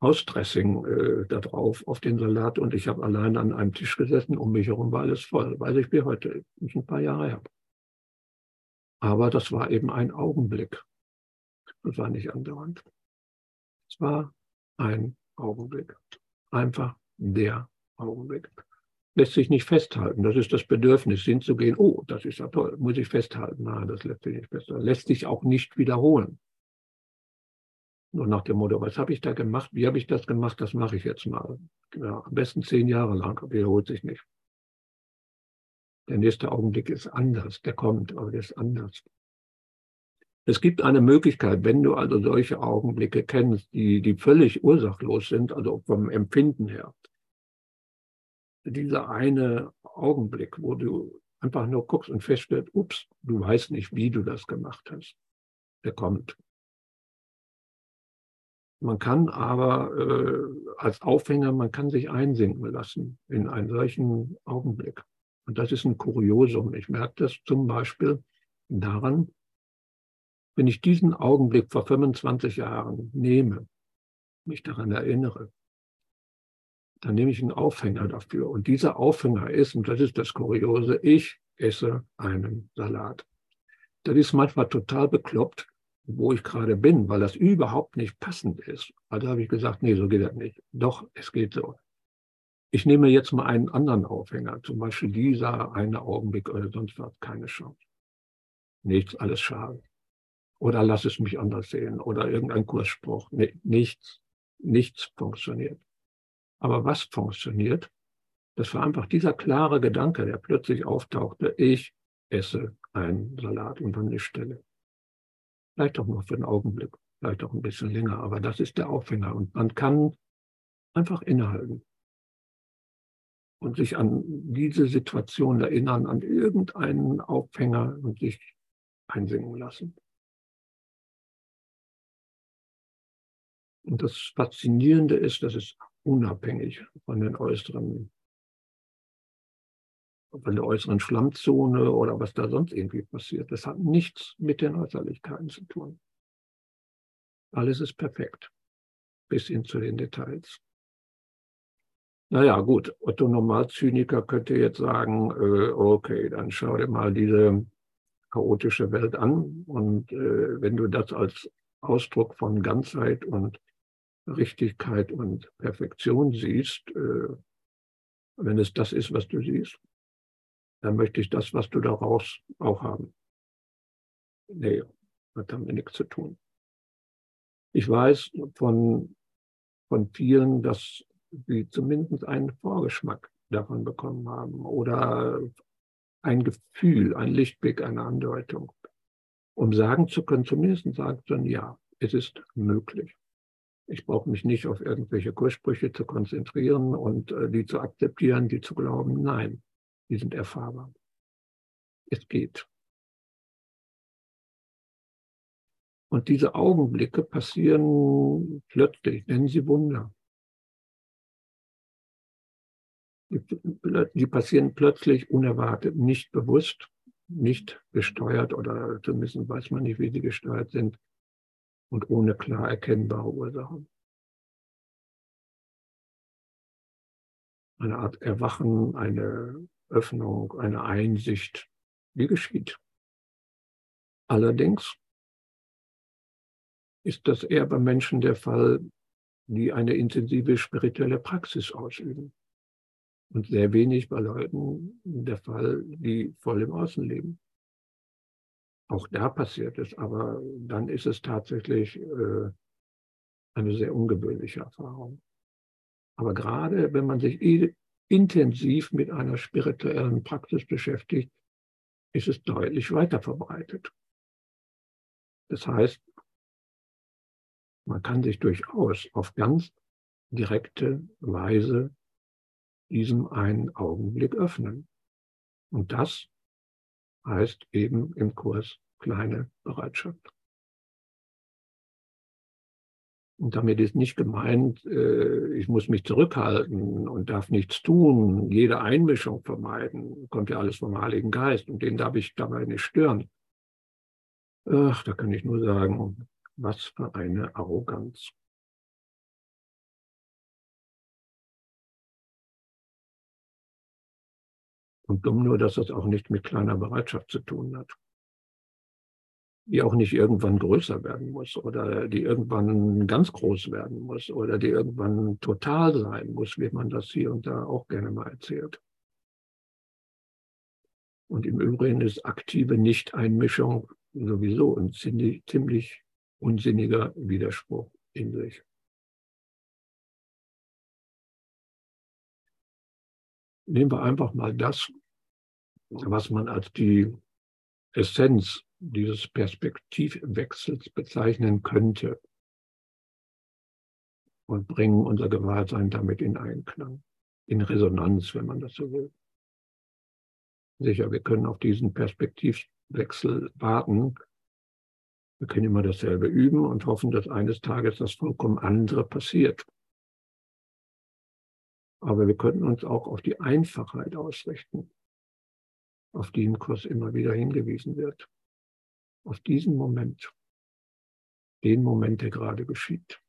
Hausdressing äh, da drauf auf den Salat und ich habe allein an einem Tisch gesessen, um mich herum war alles voll, weiß ich bis heute, ich ein paar Jahre habe. Aber das war eben ein Augenblick. Das war nicht andauernd. Es war ein Augenblick. Einfach der Augenblick. Lässt sich nicht festhalten. Das ist das Bedürfnis, hinzugehen. Oh, das ist ja toll. Muss ich festhalten? Nein, das lässt sich nicht festhalten. Lässt sich auch nicht wiederholen. Nur nach dem Motto, was habe ich da gemacht? Wie habe ich das gemacht? Das mache ich jetzt mal. Ja, am besten zehn Jahre lang, wiederholt sich nicht. Der nächste Augenblick ist anders, der kommt, aber der ist anders. Es gibt eine Möglichkeit, wenn du also solche Augenblicke kennst, die, die völlig ursachlos sind, also vom Empfinden her. Dieser eine Augenblick, wo du einfach nur guckst und feststellst, ups, du weißt nicht, wie du das gemacht hast. Der kommt. Man kann aber äh, als Aufhänger, man kann sich einsinken lassen in einen solchen Augenblick. Und das ist ein Kuriosum. Ich merke das zum Beispiel daran, wenn ich diesen Augenblick vor 25 Jahren nehme, mich daran erinnere, dann nehme ich einen Aufhänger dafür. Und dieser Aufhänger ist, und das ist das Kuriose, ich esse einen Salat. Das ist manchmal total bekloppt, wo ich gerade bin, weil das überhaupt nicht passend ist. Also habe ich gesagt, nee, so geht das nicht. Doch, es geht so. Ich nehme jetzt mal einen anderen Aufhänger, zum Beispiel dieser eine Augenblick oder sonst was, keine Chance. Nichts, alles schade oder lass es mich anders sehen oder irgendein Kursspruch. Nichts, nichts funktioniert. Aber was funktioniert? Das war einfach dieser klare Gedanke, der plötzlich auftauchte. Ich esse einen Salat und dann die Stelle. Vielleicht auch nur für einen Augenblick, vielleicht auch ein bisschen länger, aber das ist der Aufhänger. Und man kann einfach innehalten und sich an diese Situation erinnern, an irgendeinen Aufhänger und sich einsingen lassen. Und das Faszinierende ist, dass es unabhängig von den äußeren, von der äußeren Schlammzone oder was da sonst irgendwie passiert. Das hat nichts mit den Äußerlichkeiten zu tun. Alles ist perfekt, bis hin zu den Details. Naja, gut, Otto Normalzyniker könnte jetzt sagen, äh, okay, dann schau dir mal diese chaotische Welt an und äh, wenn du das als Ausdruck von Ganzheit und Richtigkeit und Perfektion siehst, äh, wenn es das ist, was du siehst, dann möchte ich das, was du daraus auch haben. Nee, haben wir nichts zu tun. Ich weiß von, von vielen, dass sie zumindest einen Vorgeschmack davon bekommen haben oder ein Gefühl, ein Lichtblick, eine Andeutung, um sagen zu können, zumindest sagen zu können, ja, es ist möglich. Ich brauche mich nicht auf irgendwelche Kurssprüche zu konzentrieren und äh, die zu akzeptieren, die zu glauben. Nein, die sind erfahrbar. Es geht. Und diese Augenblicke passieren plötzlich, nennen sie Wunder. Die, die passieren plötzlich unerwartet, nicht bewusst, nicht gesteuert oder zumindest weiß man nicht, wie sie gesteuert sind und ohne klar erkennbare Ursachen. Eine Art Erwachen, eine Öffnung, eine Einsicht, wie geschieht. Allerdings ist das eher bei Menschen der Fall, die eine intensive spirituelle Praxis ausüben. Und sehr wenig bei Leuten der Fall, die voll im Außen leben. Auch da passiert es, aber dann ist es tatsächlich äh, eine sehr ungewöhnliche Erfahrung. Aber gerade wenn man sich intensiv mit einer spirituellen Praxis beschäftigt, ist es deutlich weiter verbreitet. Das heißt, man kann sich durchaus auf ganz direkte Weise diesem einen Augenblick öffnen. Und das heißt eben im Kurs kleine Bereitschaft. Und damit ist nicht gemeint, äh, ich muss mich zurückhalten und darf nichts tun, jede Einmischung vermeiden, kommt ja alles vom Heiligen Geist und den darf ich dabei nicht stören. Ach, da kann ich nur sagen, was für eine Arroganz. Und dumm nur, dass das auch nicht mit kleiner Bereitschaft zu tun hat. Die auch nicht irgendwann größer werden muss oder die irgendwann ganz groß werden muss oder die irgendwann total sein muss, wie man das hier und da auch gerne mal erzählt. Und im Übrigen ist aktive Nicht-Einmischung sowieso ein ziemlich, unsinniger Widerspruch in sich. Nehmen wir einfach mal das, was man als die Essenz dieses Perspektivwechsels bezeichnen könnte und bringen unser Gewahrsein damit in Einklang, in Resonanz, wenn man das so will. Sicher, wir können auf diesen Perspektivwechsel warten. Wir können immer dasselbe üben und hoffen, dass eines Tages das vollkommen andere passiert. Aber wir könnten uns auch auf die Einfachheit ausrichten, auf die im Kurs immer wieder hingewiesen wird. Auf diesen Moment, den Moment, der gerade geschieht.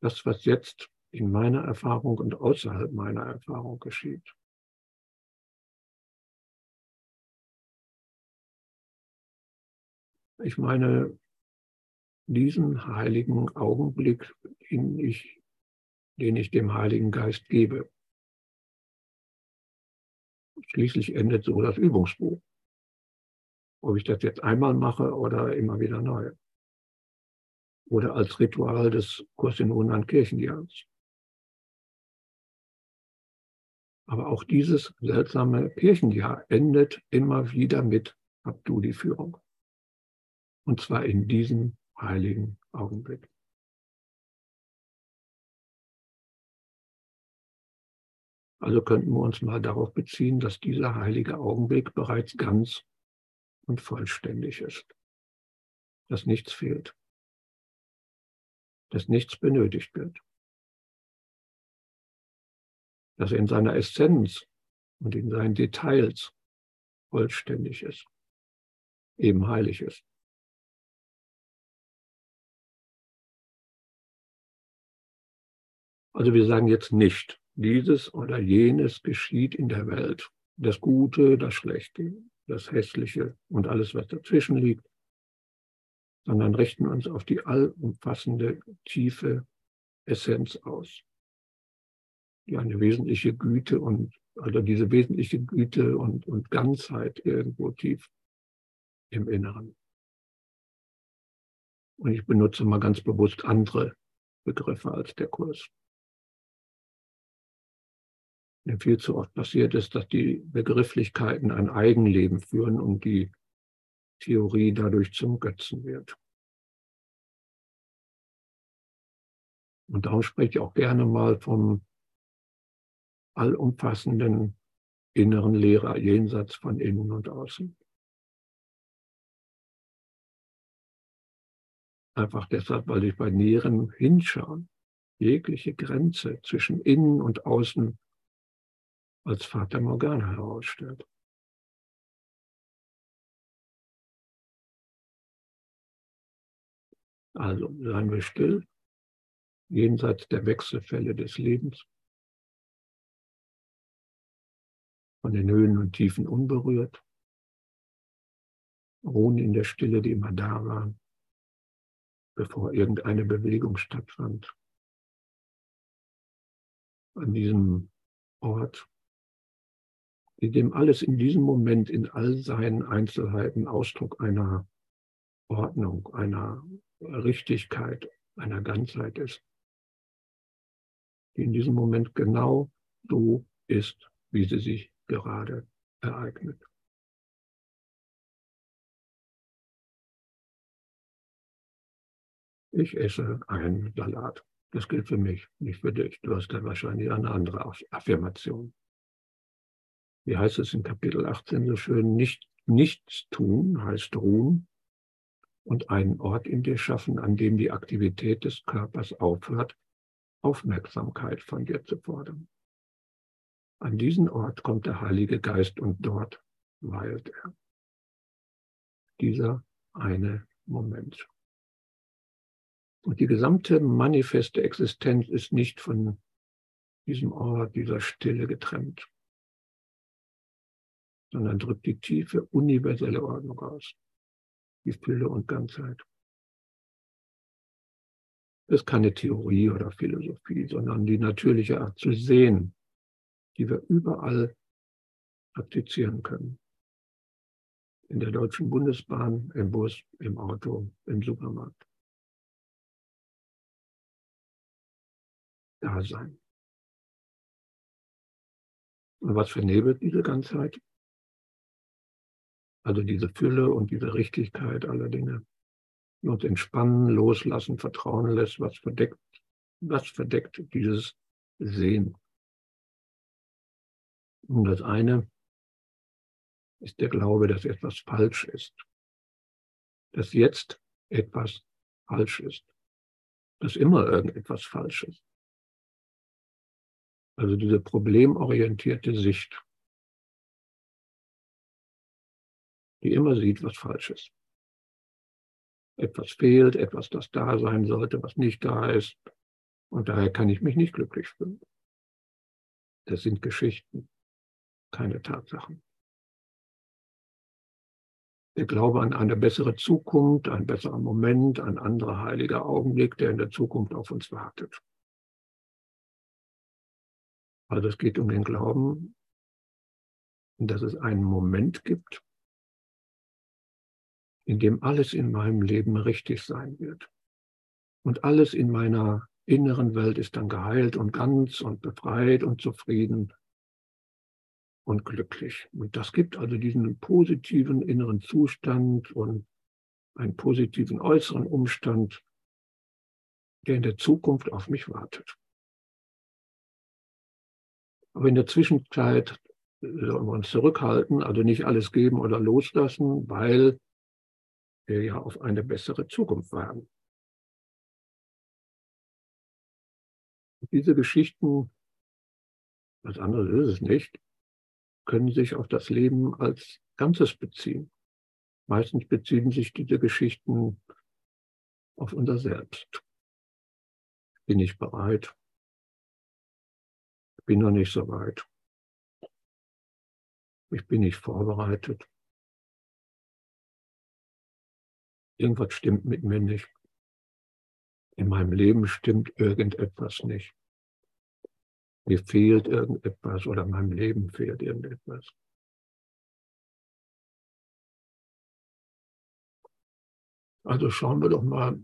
Das, was jetzt in meiner Erfahrung und außerhalb meiner Erfahrung geschieht. Ich meine, diesen heiligen Augenblick, den ich den ich dem Heiligen Geist gebe. Schließlich endet so das Übungsbuch. Ob ich das jetzt einmal mache oder immer wieder neu. Oder als Ritual des Kurs in Wundern Kirchenjahres. Aber auch dieses seltsame Kirchenjahr endet immer wieder mit Hab du die Führung. Und zwar in diesem heiligen Augenblick. Also könnten wir uns mal darauf beziehen, dass dieser heilige Augenblick bereits ganz und vollständig ist, dass nichts fehlt. dass nichts benötigt wird. Dass er in seiner Essenz und in seinen Details vollständig ist, eben heilig ist. Also wir sagen jetzt nicht, dieses oder jenes geschieht in der Welt. Das Gute, das Schlechte, das Hässliche und alles, was dazwischen liegt, sondern richten uns auf die allumfassende, tiefe Essenz aus, die eine wesentliche Güte und, also diese wesentliche Güte und, und Ganzheit irgendwo tief im Inneren. Und ich benutze mal ganz bewusst andere Begriffe als der Kurs viel zu oft passiert ist, dass die Begrifflichkeiten ein Eigenleben führen und die Theorie dadurch zum Götzen wird. Und darum spreche ich auch gerne mal vom allumfassenden inneren Lehrer jenseits von innen und außen. Einfach deshalb, weil ich bei näherem Hinschauen jegliche Grenze zwischen innen und außen als Vater Morgana herausstellt. Also seien wir still, jenseits der Wechselfälle des Lebens, von den Höhen und Tiefen unberührt, ruhen in der Stille, die immer da war, bevor irgendeine Bewegung stattfand. An diesem Ort in dem alles in diesem Moment in all seinen Einzelheiten Ausdruck einer Ordnung, einer Richtigkeit, einer Ganzheit ist, die in diesem Moment genau so ist, wie sie sich gerade ereignet. Ich esse einen Salat. Das gilt für mich, nicht für dich. Du hast dann wahrscheinlich eine andere Affirmation wie heißt es in Kapitel 18 so schön, nicht, nichts tun heißt ruhen und einen Ort in dir schaffen, an dem die Aktivität des Körpers aufhört, Aufmerksamkeit von dir zu fordern. An diesen Ort kommt der Heilige Geist und dort weilt er. Dieser eine Moment. Und die gesamte manifeste Existenz ist nicht von diesem Ort, dieser Stille getrennt sondern drückt die tiefe, universelle Ordnung aus, die Fülle und Ganzheit. Das ist keine Theorie oder Philosophie, sondern die natürliche Art zu sehen, die wir überall praktizieren können. In der Deutschen Bundesbahn, im Bus, im Auto, im Supermarkt. Da sein. Und was vernebelt diese Ganzheit? Also diese Fülle und diese Richtigkeit aller Dinge, die uns entspannen, loslassen, vertrauen lässt, was verdeckt, was verdeckt dieses Sehen. Und das eine ist der Glaube, dass etwas falsch ist, dass jetzt etwas falsch ist, dass immer irgendetwas falsch ist. Also diese problemorientierte Sicht. Die immer sieht, was falsch ist. Etwas fehlt, etwas, das da sein sollte, was nicht da ist. Und daher kann ich mich nicht glücklich fühlen. Das sind Geschichten, keine Tatsachen. Der Glaube an eine bessere Zukunft, ein besserer Moment, ein anderer heiliger Augenblick, der in der Zukunft auf uns wartet. Also es geht um den Glauben, dass es einen Moment gibt, in dem alles in meinem Leben richtig sein wird. Und alles in meiner inneren Welt ist dann geheilt und ganz und befreit und zufrieden und glücklich. Und das gibt also diesen positiven inneren Zustand und einen positiven äußeren Umstand, der in der Zukunft auf mich wartet. Aber in der Zwischenzeit sollen wir uns zurückhalten, also nicht alles geben oder loslassen, weil wir ja auf eine bessere Zukunft warten. Diese Geschichten, was anderes ist es nicht, können sich auf das Leben als Ganzes beziehen. Meistens beziehen sich diese Geschichten auf unser Selbst. Bin ich bereit? Bin noch nicht so weit. Ich bin nicht vorbereitet. Irgendwas stimmt mit mir nicht. In meinem Leben stimmt irgendetwas nicht. Mir fehlt irgendetwas oder meinem Leben fehlt irgendetwas. Also schauen wir doch mal,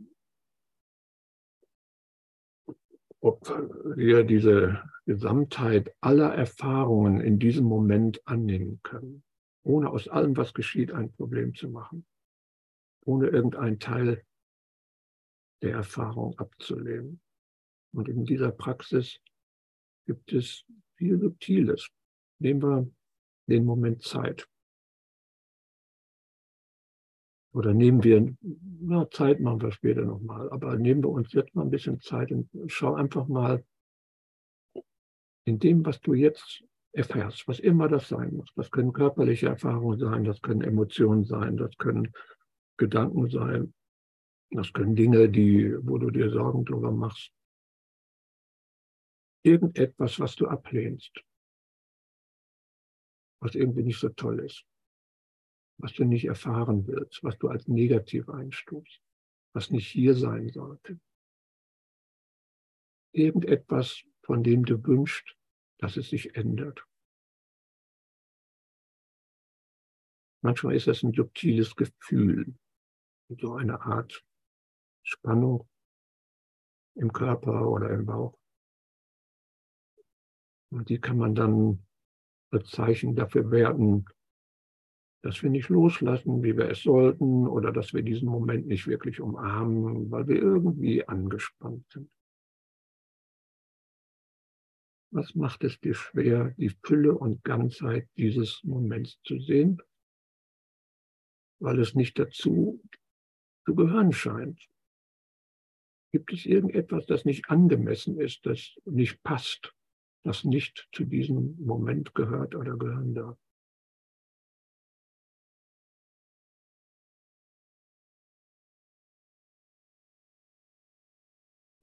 ob wir diese Gesamtheit aller Erfahrungen in diesem Moment annehmen können, ohne aus allem, was geschieht, ein Problem zu machen, ohne irgendeinen Teil der Erfahrung abzulehnen. Und in dieser Praxis gibt es viel Subtiles. Nehmen wir den Moment Zeit. Oder nehmen wir, na, Zeit machen wir später nochmal, aber nehmen wir uns jetzt mal ein bisschen Zeit und schau einfach mal in dem, was du jetzt erfährst, was immer das sein muss. Das können körperliche Erfahrungen sein, das können Emotionen sein, das können Gedanken sein, das können Dinge, die, wo du dir Sorgen drüber machst. Irgendetwas, was du ablehnst, was irgendwie nicht so toll ist was du nicht erfahren willst, was du als negativ einstufst, was nicht hier sein sollte. Irgendetwas, von dem du wünschst, dass es sich ändert. Manchmal ist das ein subtiles Gefühl, so eine Art Spannung im Körper oder im Bauch. Und die kann man dann als Zeichen dafür werten, dass wir nicht loslassen, wie wir es sollten, oder dass wir diesen Moment nicht wirklich umarmen, weil wir irgendwie angespannt sind. Was macht es dir schwer, die Fülle und Ganzheit dieses Moments zu sehen? Weil es nicht dazu zu gehören scheint. Gibt es irgendetwas, das nicht angemessen ist, das nicht passt, das nicht zu diesem Moment gehört oder gehören darf?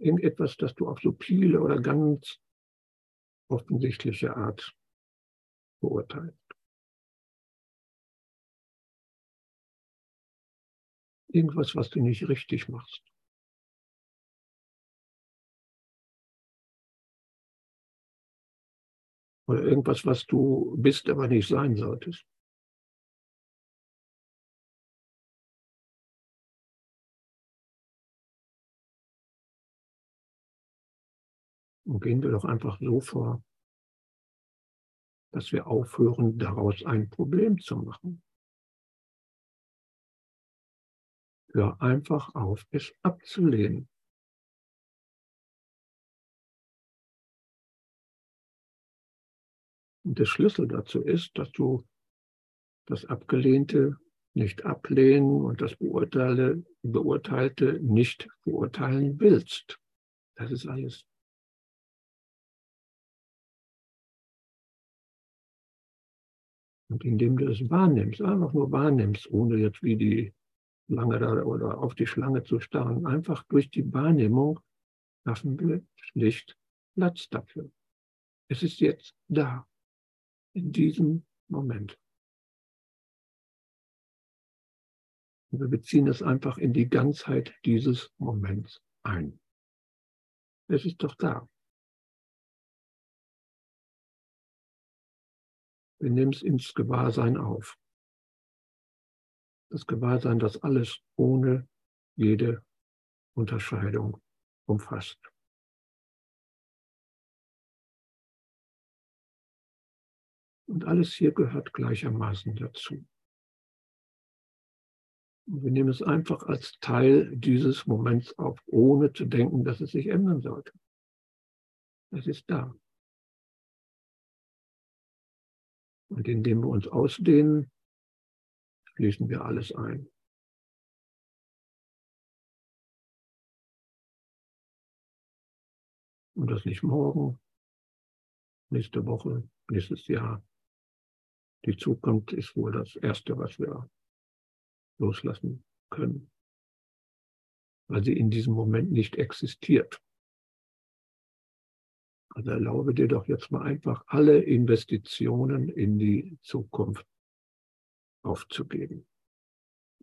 irgendetwas, das du auf subtile oder ganz offensichtliche Art beurteilst. Irgendwas, was du nicht richtig machst. Oder irgendwas, was du bist, aber nicht sein solltest. Und gehen wir doch einfach so vor, dass wir aufhören, daraus ein Problem zu machen. Hör einfach auf, es abzulehnen. Und der Schlüssel dazu ist, dass du das Abgelehnte nicht ablehnen und das Beurteilte nicht beurteilen willst. Das ist alles. Und indem du es wahrnimmst, einfach nur wahrnimmst, ohne jetzt wie die Schlange da oder auf die Schlange zu starren, einfach durch die Wahrnehmung schaffen wir schlicht Platz dafür. Es ist jetzt da, in diesem Moment. Und wir beziehen es einfach in die Ganzheit dieses Moments ein. Es ist doch da. Wir nehmen es ins Gewahrsein auf. Das Gewahrsein, das alles ohne jede Unterscheidung umfasst. Und alles hier gehört gleichermaßen dazu. Und wir nehmen es einfach als Teil dieses Moments auf, ohne zu denken, dass es sich ändern sollte. Es ist da. Und indem wir uns ausdehnen, schließen wir alles ein. Und das nicht morgen, nächste Woche, nächstes Jahr. Die Zukunft ist wohl das Erste, was wir loslassen können, weil sie in diesem Moment nicht existiert. Also erlaube dir doch jetzt mal einfach alle Investitionen in die Zukunft aufzugeben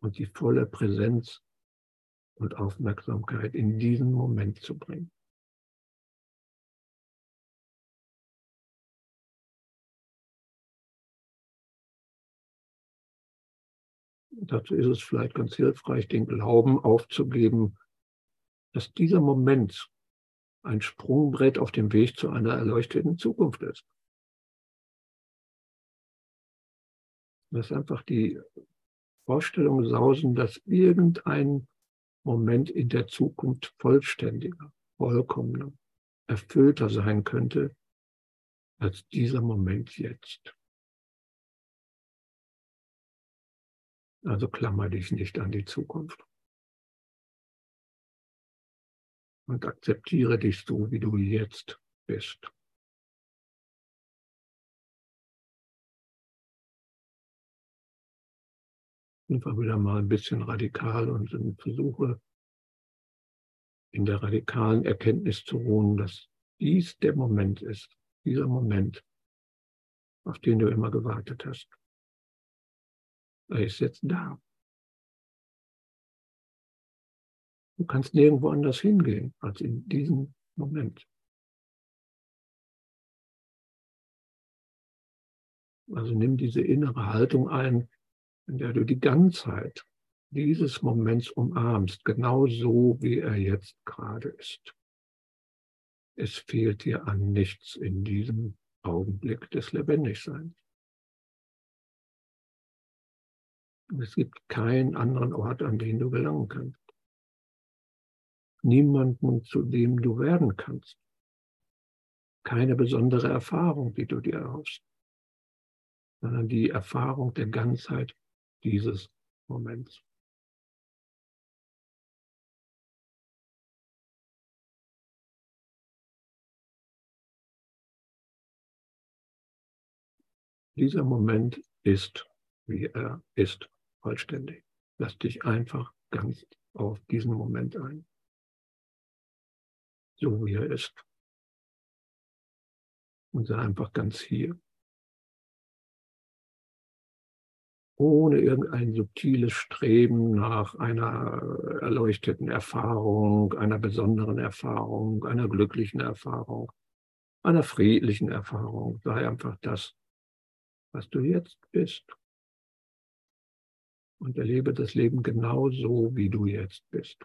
und die volle Präsenz und Aufmerksamkeit in diesen Moment zu bringen. Dazu ist es vielleicht ganz hilfreich, den Glauben aufzugeben, dass dieser Moment ein Sprungbrett auf dem Weg zu einer erleuchteten Zukunft ist. Dass einfach die Vorstellung sausen, dass irgendein Moment in der Zukunft vollständiger, vollkommener, erfüllter sein könnte als dieser Moment jetzt. Also klammer dich nicht an die Zukunft. Und akzeptiere dich so, wie du jetzt bist. Einfach wieder mal ein bisschen radikal und versuche in der radikalen Erkenntnis zu ruhen, dass dies der Moment ist, dieser Moment, auf den du immer gewartet hast. Er ist jetzt da. Du kannst nirgendwo anders hingehen als in diesem Moment. Also nimm diese innere Haltung ein, in der du die Ganzheit dieses Moments umarmst, genau so, wie er jetzt gerade ist. Es fehlt dir an nichts in diesem Augenblick des Lebendigseins. Es gibt keinen anderen Ort, an den du gelangen kannst. Niemanden, zu dem du werden kannst. Keine besondere Erfahrung, die du dir erhoffst, sondern die Erfahrung der Ganzheit dieses Moments. Dieser Moment ist, wie er ist vollständig. Lass dich einfach ganz auf diesen Moment ein. So wie er ist. Und sei einfach ganz hier. Ohne irgendein subtiles Streben nach einer erleuchteten Erfahrung, einer besonderen Erfahrung, einer glücklichen Erfahrung, einer friedlichen Erfahrung. Sei einfach das, was du jetzt bist und erlebe das Leben genau so, wie du jetzt bist.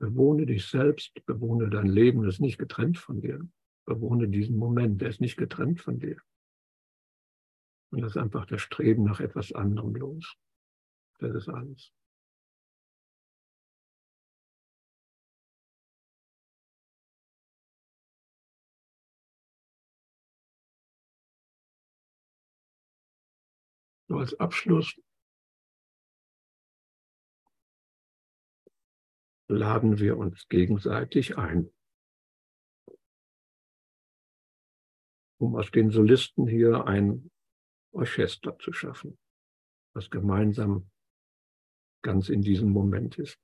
Bewohne dich selbst, bewohne dein Leben, das ist nicht getrennt von dir. Bewohne diesen Moment, der ist nicht getrennt von dir. Und das ist einfach das Streben nach etwas anderem los. Das ist alles. So als Abschluss laden wir uns gegenseitig ein, um aus den Solisten hier ein Orchester zu schaffen, was gemeinsam ganz in diesem Moment ist.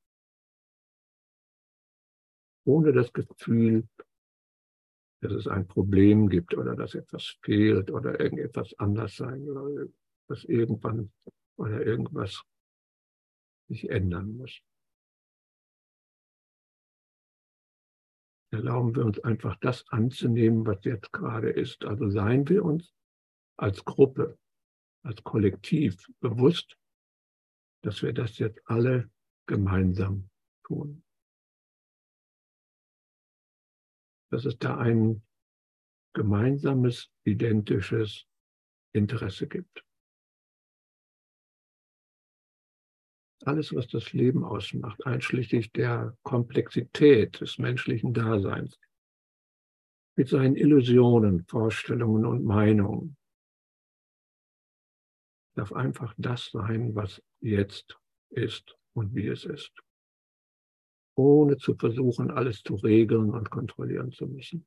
Ohne das Gefühl, dass es ein Problem gibt oder dass etwas fehlt oder irgendetwas anders sein soll dass irgendwann oder irgendwas sich ändern muss. Erlauben wir uns einfach das anzunehmen, was jetzt gerade ist. Also seien wir uns als Gruppe, als Kollektiv bewusst, dass wir das jetzt alle gemeinsam tun. Dass es da ein gemeinsames, identisches Interesse gibt. alles, was das Leben ausmacht, einschließlich der Komplexität des menschlichen Daseins, mit seinen Illusionen, Vorstellungen und Meinungen, darf einfach das sein, was jetzt ist und wie es ist. ohne zu versuchen, alles zu regeln und kontrollieren zu müssen.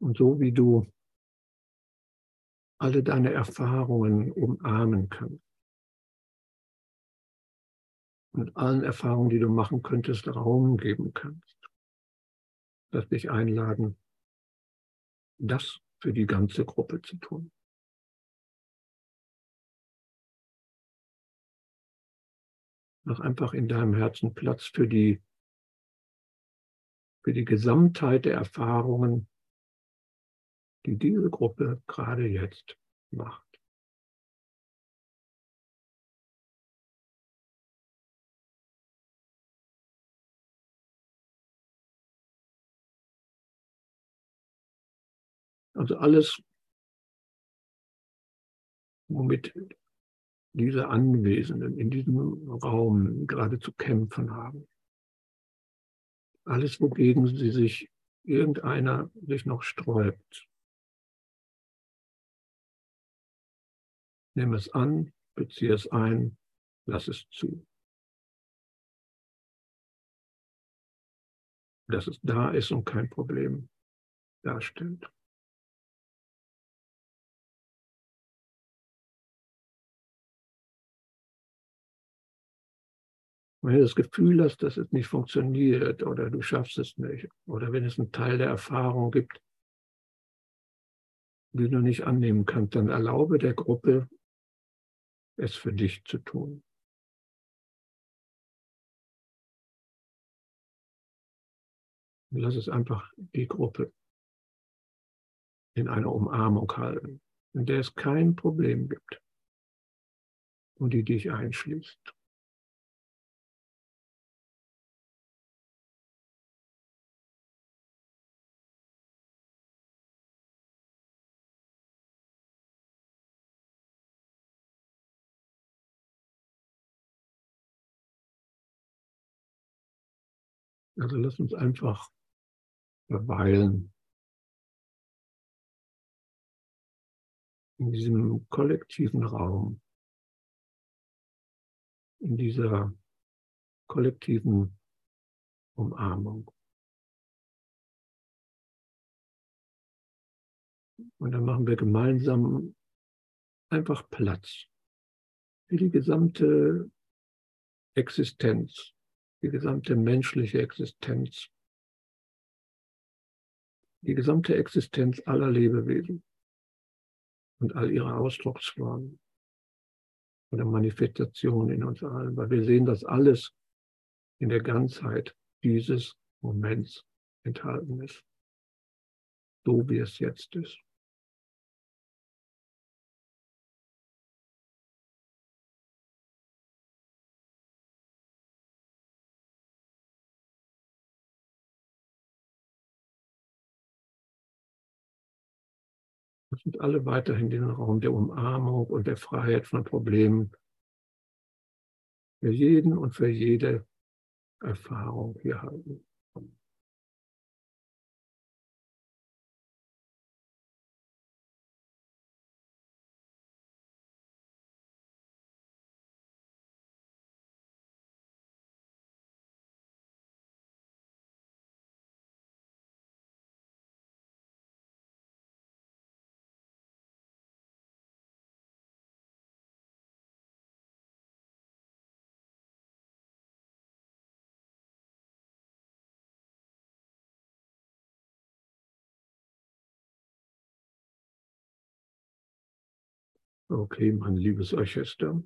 Und so wie du alle deine Erfahrungen umarmen kannst und allen Erfahrungen, die du machen könntest, Raum geben kannst, dass dich einladen, das für die ganze Gruppe zu tun. Mach einfach in deinem Herzen Platz für die, für die Gesamtheit der Erfahrungen, die diese Gruppe gerade jetzt macht. Also alles, womit diese Anwesenden in diesem Raum gerade zu kämpfen haben. Alles, wogegen sie sich irgendeiner sich noch sträubt. Nimm es an, beziehe es ein, lass es zu. Dass es da ist und kein Problem darstellt. Wenn du das Gefühl hast, dass es nicht funktioniert oder du schaffst es nicht, oder wenn es einen Teil der Erfahrung gibt, die du nicht annehmen kannst, dann erlaube der Gruppe, es für dich zu tun. lass es einfach die Gruppe in einer Umarmung halten, in der es kein Problem gibt und die dich einschließt. Also lass uns einfach verweilen. In diesem kollektiven Raum, in dieser kollektiven Umarmung. Und dann machen wir gemeinsam einfach Platz für die gesamte Existenz die gesamte menschliche Existenz, die gesamte Existenz aller Lebewesen. Und all ihre Ausdrucksformen. Oder Manifestationen in uns allen, weil wir sehen, dass alles in der Ganzheit dieses Moments enthalten ist, so wie es jetzt ist. Und alle weiterhin den Raum der Umarmung und der Freiheit von Problemen für jeden und für jede Erfahrung hier halten. Okay, mein liebes Orchester.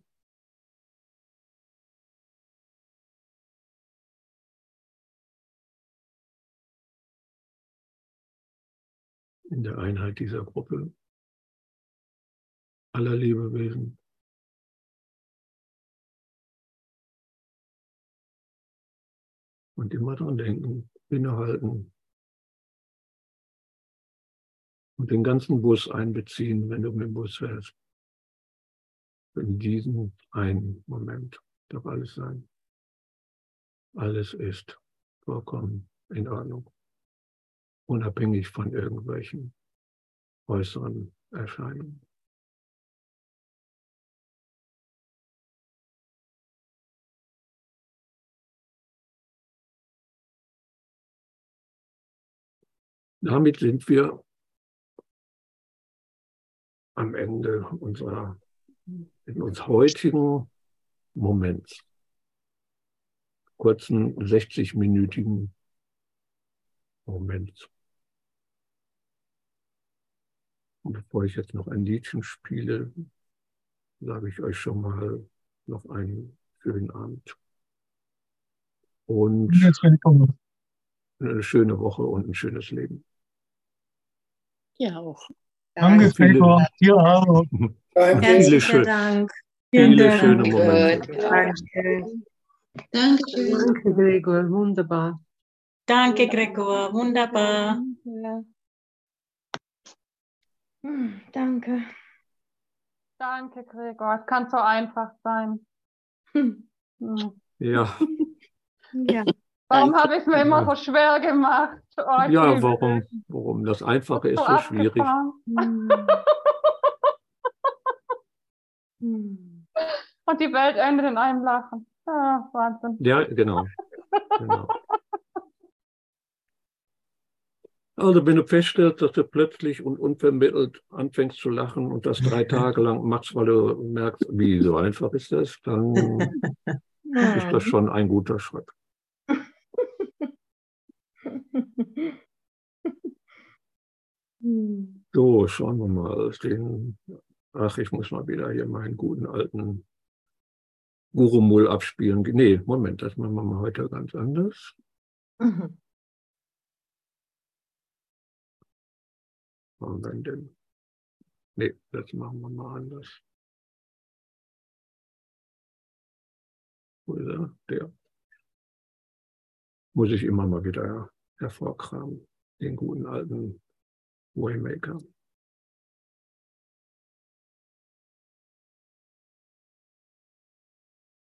In der Einheit dieser Gruppe aller Lebewesen. Und immer dran denken, innehalten und den ganzen Bus einbeziehen, wenn du mit dem Bus fährst in diesem einen Moment darf alles sein. Alles ist vollkommen in Ordnung. Unabhängig von irgendwelchen äußeren Erscheinungen. Damit sind wir am Ende unserer, in uns heutigen Moments, kurzen 60-minütigen Moment. Und bevor ich jetzt noch ein Liedchen spiele, sage ich euch schon mal noch einen schönen Abend. Und eine schöne Woche und ein schönes Leben. Ja auch. Danke, Gregor. Dir auch. Viele, schön, Dank. viele Dank. schöne Momente. Danke. Dankeschön. Danke, Gregor. Wunderbar. Danke, Gregor. Wunderbar. Hm, Danke. Danke, Gregor. Es kann so einfach sein. Hm. Ja, Ja. Warum habe ich es mir immer so schwer gemacht? Oh, ja, warum, warum? Das Einfache ist So so schwierig. Und die Welt endet in einem Lachen. Ah, Wahnsinn. Ja, genau. genau. Also wenn du feststellst, dass du plötzlich und unvermittelt anfängst zu lachen und das drei Tage lang machst, weil du merkst, wie so einfach ist das, dann ist das schon ein guter Schritt. So, schauen wir mal. Den, ach, ich muss mal wieder hier meinen guten alten Gurumul abspielen. Nee, Moment, das machen wir mal heute ganz anders. Mhm. Haben wir denn? Nee, das machen wir mal anders. Wo ist er? Der. Muss ich immer mal wieder hervorkramen, den guten alten Waymaker.